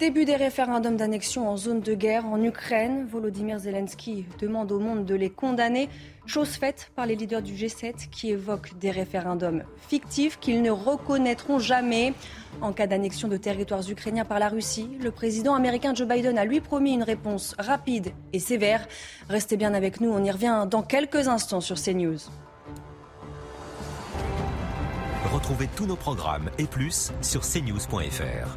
Début des référendums d'annexion en zone de guerre en Ukraine. Volodymyr Zelensky demande au monde de les condamner. Chose faite par les leaders du G7 qui évoquent des référendums fictifs qu'ils ne reconnaîtront jamais. En cas d'annexion de territoires ukrainiens par la Russie, le président américain Joe Biden a lui promis une réponse rapide et sévère. Restez bien avec nous, on y revient dans quelques instants sur CNews. Retrouvez tous nos programmes et plus sur cnews.fr.